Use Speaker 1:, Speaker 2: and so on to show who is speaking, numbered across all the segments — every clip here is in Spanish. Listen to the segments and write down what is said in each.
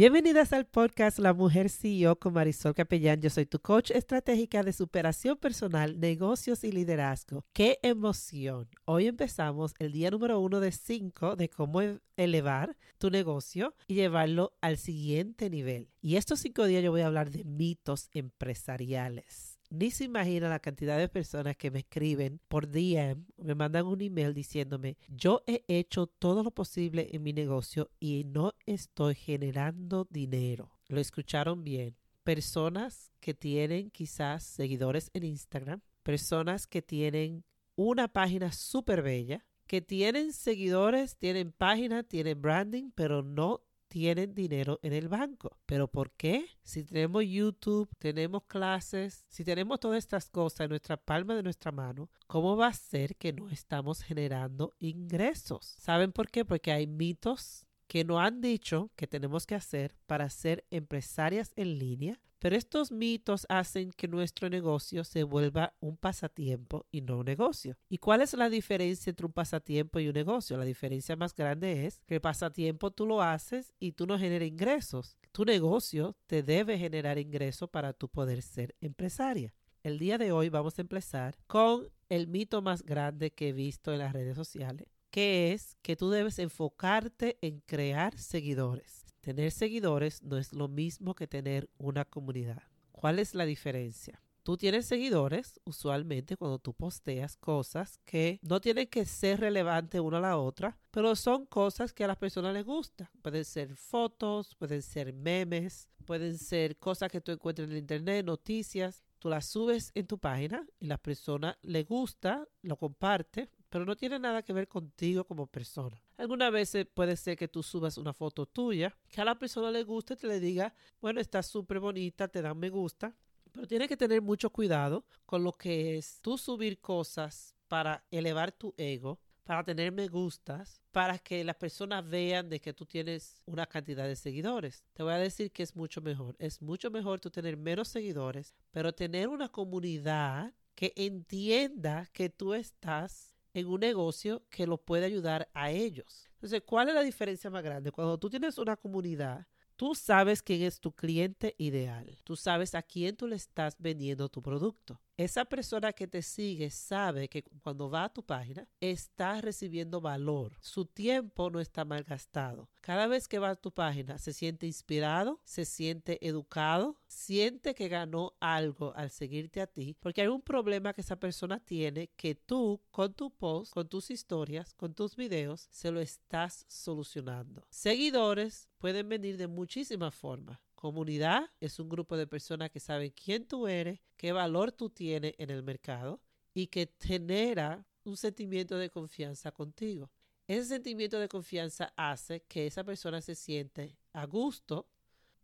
Speaker 1: Bienvenidas al podcast La Mujer CEO con Marisol Capellán. Yo soy tu coach estratégica de superación personal, negocios y liderazgo. ¡Qué emoción! Hoy empezamos el día número uno de cinco de cómo e-, elevar tu negocio y llevarlo al siguiente nivel. Y estos cinco días yo voy a hablar de mitos empresariales. Ni se imagina la cantidad de personas que me escriben por DM, me mandan un email diciéndome, yo he hecho todo lo posible en mi negocio y no estoy generando dinero. Lo escucharon bien. Personas que tienen quizás seguidores en Instagram, personas que tienen una página súper bella, que tienen seguidores, tienen página, tienen branding, pero no tienen dinero en el banco. ¿Pero por qué? Si tenemos YouTube, tenemos clases, si tenemos todas estas cosas en nuestra palma de nuestra mano, ¿cómo va a ser que no estamos generando ingresos? ¿Saben por qué? Porque hay mitos que no han dicho que tenemos que hacer para ser empresarias en línea, pero estos mitos hacen que nuestro negocio se vuelva un pasatiempo y no un negocio. ¿Y cuál es la diferencia entre un pasatiempo y un negocio? La diferencia más grande es que el pasatiempo tú lo haces y tú no generas ingresos. Tu negocio te debe generar ingresos para tú poder ser empresaria. El día de hoy vamos a empezar con el mito más grande que he visto en las redes sociales que es que tú debes enfocarte en crear seguidores. Tener seguidores no es lo mismo que tener una comunidad. ¿Cuál es la diferencia? Tú tienes seguidores usualmente cuando tú posteas cosas que no tienen que ser relevantes una a la otra, pero son cosas que a las personas les gustan. Pueden ser fotos, pueden ser memes, pueden ser cosas que tú encuentras en el internet, noticias. Tú las subes en tu página y la persona le gusta, lo comparte, pero no tiene nada que ver contigo como persona. Algunas veces puede ser que tú subas una foto tuya, que a la persona le guste, te le diga, bueno, está súper bonita, te dan me gusta, pero tienes que tener mucho cuidado con lo que es tú subir cosas para elevar tu ego, para tener me gustas, para que las personas vean de que tú tienes una cantidad de seguidores. Te voy a decir que es mucho mejor. Es mucho mejor tú tener menos seguidores, pero tener una comunidad que entienda que tú estás en un negocio que lo puede ayudar a ellos. Entonces, ¿cuál es la diferencia más grande? Cuando tú tienes una comunidad, tú sabes quién es tu cliente ideal. Tú sabes a quién tú le estás vendiendo tu producto. Esa persona que te sigue sabe que cuando va a tu página está recibiendo valor. Su tiempo no está mal gastado. Cada vez que va a tu página se siente inspirado, se siente educado, siente que ganó algo al seguirte a ti, porque hay un problema que esa persona tiene que tú con tu post, con tus historias, con tus videos, se lo estás solucionando. Seguidores pueden venir de muchísimas formas. Comunidad es un grupo de personas que saben quién tú eres, qué valor tú tienes en el mercado y que genera un sentimiento de confianza contigo. Ese sentimiento de confianza hace que esa persona se siente a gusto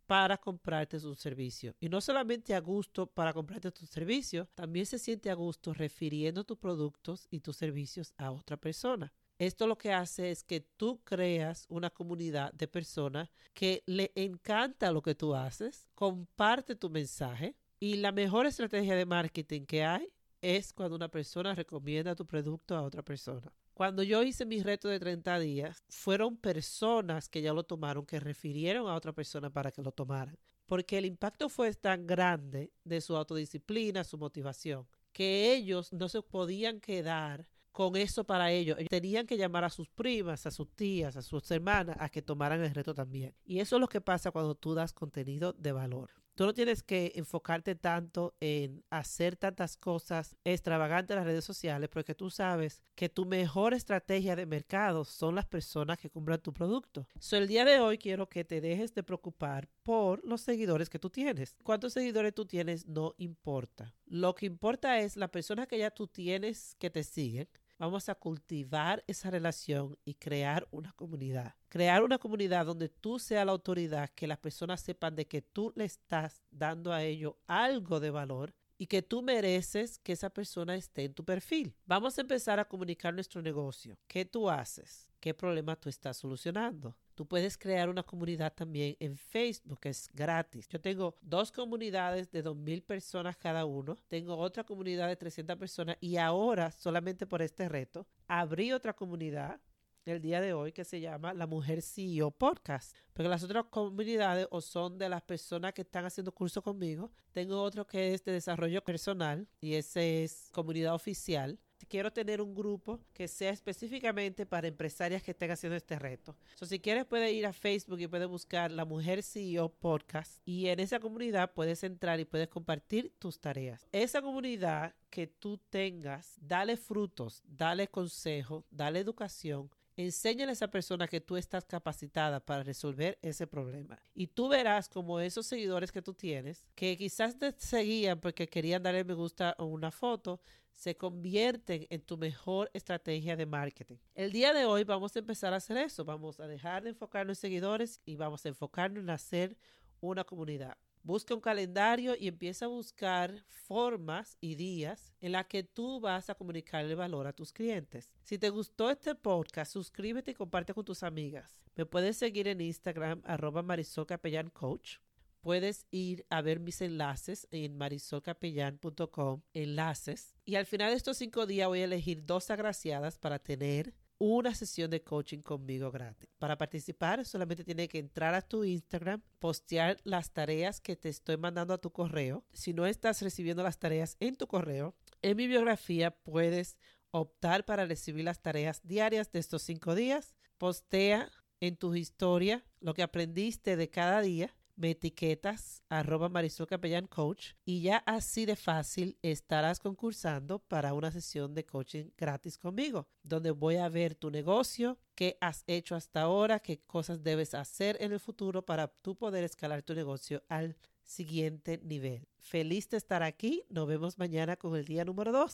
Speaker 1: para comprarte su servicio. Y no solamente a gusto para comprarte tu servicio, también se siente a gusto refiriendo tus productos y tus servicios a otra persona. Esto lo que hace es que tú creas una comunidad de personas que le encanta lo que tú haces, comparte tu mensaje y la mejor estrategia de marketing que hay es cuando una persona recomienda tu producto a otra persona. Cuando yo hice mi reto de 30 días, fueron personas que ya lo tomaron, que refirieron a otra persona para que lo tomaran. Porque el impacto fue tan grande de su autodisciplina, su motivación, que ellos no se podían quedar con eso para ellos. Tenían que llamar a sus primas, a sus tías, a sus hermanas a que tomaran el reto también. Y eso es lo que pasa cuando tú das contenido de valor. Tú no tienes que enfocarte tanto en hacer tantas cosas extravagantes en las redes sociales porque tú sabes que tu mejor estrategia de mercado son las personas que compran tu producto. So, el día de hoy quiero que te dejes de preocupar por los seguidores que tú tienes. Cuántos seguidores tú tienes no importa. Lo que importa es la persona que ya tú tienes que te siguen Vamos a cultivar esa relación y crear una comunidad. Crear una comunidad donde tú seas la autoridad, que las personas sepan de que tú le estás dando a ellos algo de valor y que tú mereces que esa persona esté en tu perfil. Vamos a empezar a comunicar nuestro negocio. ¿Qué tú haces? ¿Qué problema tú estás solucionando? Tú puedes crear una comunidad también en Facebook, que es gratis. Yo tengo dos comunidades de 2.000 personas cada uno. Tengo otra comunidad de 300 personas y ahora, solamente por este reto, abrí otra comunidad el día de hoy que se llama La Mujer CEO Podcast. Porque las otras comunidades o son de las personas que están haciendo curso conmigo. Tengo otro que es de desarrollo personal y ese es comunidad oficial quiero tener un grupo que sea específicamente para empresarias que estén haciendo este reto. So, si quieres, puedes ir a Facebook y puedes buscar La Mujer CEO Podcast. Y en esa comunidad puedes entrar y puedes compartir tus tareas. Esa comunidad que tú tengas, dale frutos, dale consejo, dale educación Enséñale a esa persona que tú estás capacitada para resolver ese problema. Y tú verás como esos seguidores que tú tienes, que quizás te seguían porque querían darle me gusta a una foto, se convierten en tu mejor estrategia de marketing. El día de hoy vamos a empezar a hacer eso. Vamos a dejar de enfocarnos en seguidores y vamos a enfocarnos en hacer una comunidad. Busca un calendario y empieza a buscar formas y días en las que tú vas a comunicar el valor a tus clientes. Si te gustó este podcast, suscríbete y comparte con tus amigas. Me puedes seguir en Instagram, arroba Marisol Coach. Puedes ir a ver mis enlaces en marisolcapellán.com, enlaces. Y al final de estos cinco días voy a elegir dos agraciadas para tener una sesión de coaching conmigo gratis. Para participar solamente tienes que entrar a tu Instagram, postear las tareas que te estoy mandando a tu correo. Si no estás recibiendo las tareas en tu correo, en mi biografía puedes optar para recibir las tareas diarias de estos cinco días. Postea en tu historia lo que aprendiste de cada día me etiquetas arroba Marisol Capellán Coach y ya así de fácil estarás concursando para una sesión de coaching gratis conmigo, donde voy a ver tu negocio, qué has hecho hasta ahora, qué cosas debes hacer en el futuro para tú poder escalar tu negocio al siguiente nivel. Feliz de estar aquí. Nos vemos mañana con el día número 2.